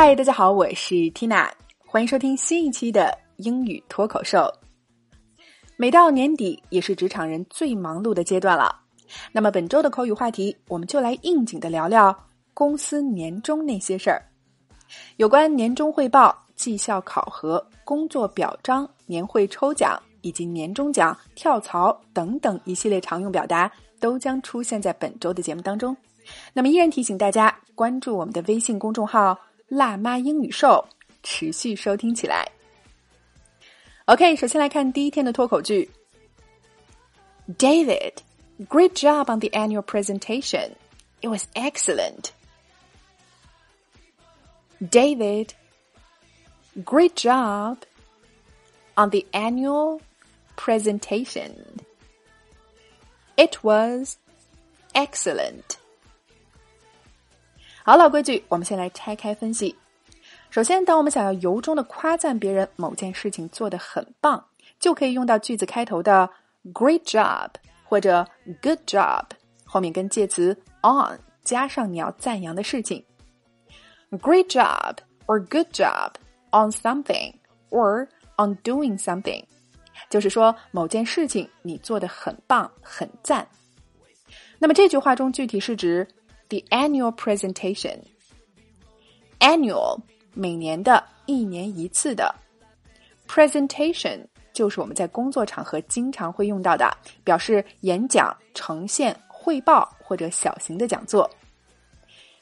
嗨，大家好，我是 Tina，欢迎收听新一期的英语脱口秀。每到年底，也是职场人最忙碌的阶段了。那么本周的口语话题，我们就来应景的聊聊公司年终那些事儿。有关年终汇报、绩效考核、工作表彰、年会抽奖以及年终奖、跳槽等等一系列常用表达，都将出现在本周的节目当中。那么，依然提醒大家关注我们的微信公众号“辣妈英语秀”，持续收听起来。OK，首先来看第一天的脱口剧。David, great job on the annual presentation. It was excellent. David, great job on the annual presentation. It was excellent. 好，老规矩，我们先来拆开分析。首先，当我们想要由衷的夸赞别人某件事情做得很棒，就可以用到句子开头的 “great job” 或者 “good job”，后面跟介词 “on” 加上你要赞扬的事情。“great job” or “good job” on something or on doing something，就是说某件事情你做得很棒、很赞。那么这句话中具体是指。The annual presentation. Annual 每年的一年一次的 presentation 就是我们在工作场合经常会用到的，表示演讲、呈现、汇报或者小型的讲座。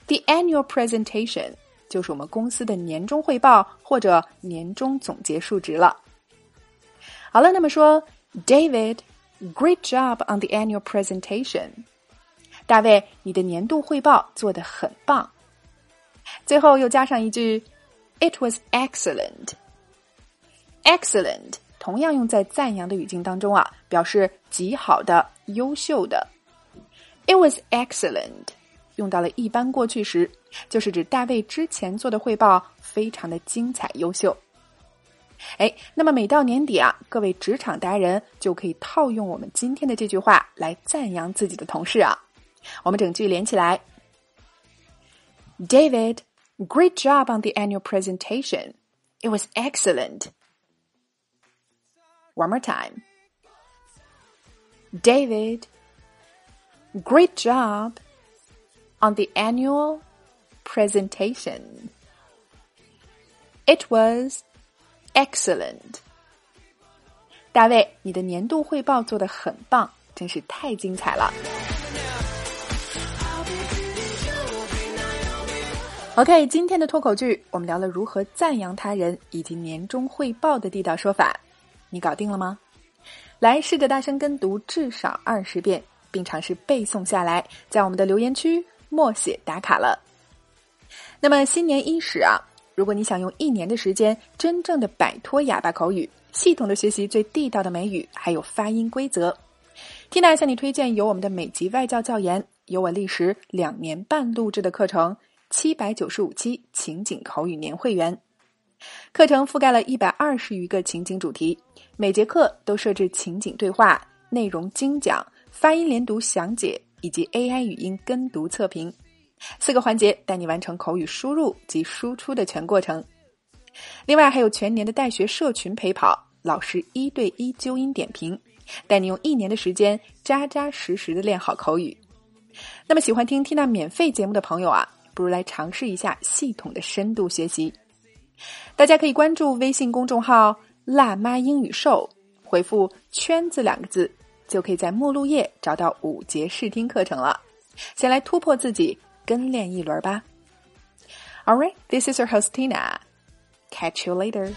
The annual presentation 就是我们公司的年终汇报或者年终总结述职了。好了，那么说，David，great job on the annual presentation。 大卫，你的年度汇报做得很棒。最后又加上一句，It was excellent。Excellent 同样用在赞扬的语境当中啊，表示极好的、优秀的。It was excellent 用到了一般过去时，就是指大卫之前做的汇报非常的精彩优秀。哎，那么每到年底啊，各位职场达人就可以套用我们今天的这句话来赞扬自己的同事啊。我们整句连起来。David, great job on the annual presentation. It was excellent. One more time. David, great job on the annual presentation. It was excellent. 大卫，你的年度汇报做得很棒，真是太精彩了。 OK，今天的脱口剧我们聊了如何赞扬他人以及年终汇报的地道说法，你搞定了吗？来试着大声跟读至少二十遍，并尝试背诵下来，在我们的留言区默写打卡了。那么新年伊始啊，如果你想用一年的时间真正的摆脱哑巴口语，系统的学习最地道的美语，还有发音规则，Tina 向你推荐由我们的美籍外教教研，由我历时两年半录制的课程。七百九十五期情景口语年会员课程覆盖了一百二十余个情景主题，每节课都设置情景对话、内容精讲、发音连读详解以及 AI 语音跟读测评四个环节，带你完成口语输入及输出的全过程。另外还有全年的带学社群陪跑，老师一对一纠音点评，带你用一年的时间扎扎实实的练好口语。那么喜欢听 Tina 免费节目的朋友啊！不如来尝试一下系统的深度学习。大家可以关注微信公众号“辣妈英语秀”，回复“圈子”两个字，就可以在目录页找到五节试听课程了。先来突破自己，跟练一轮吧。All right, this is your host Tina. Catch you later.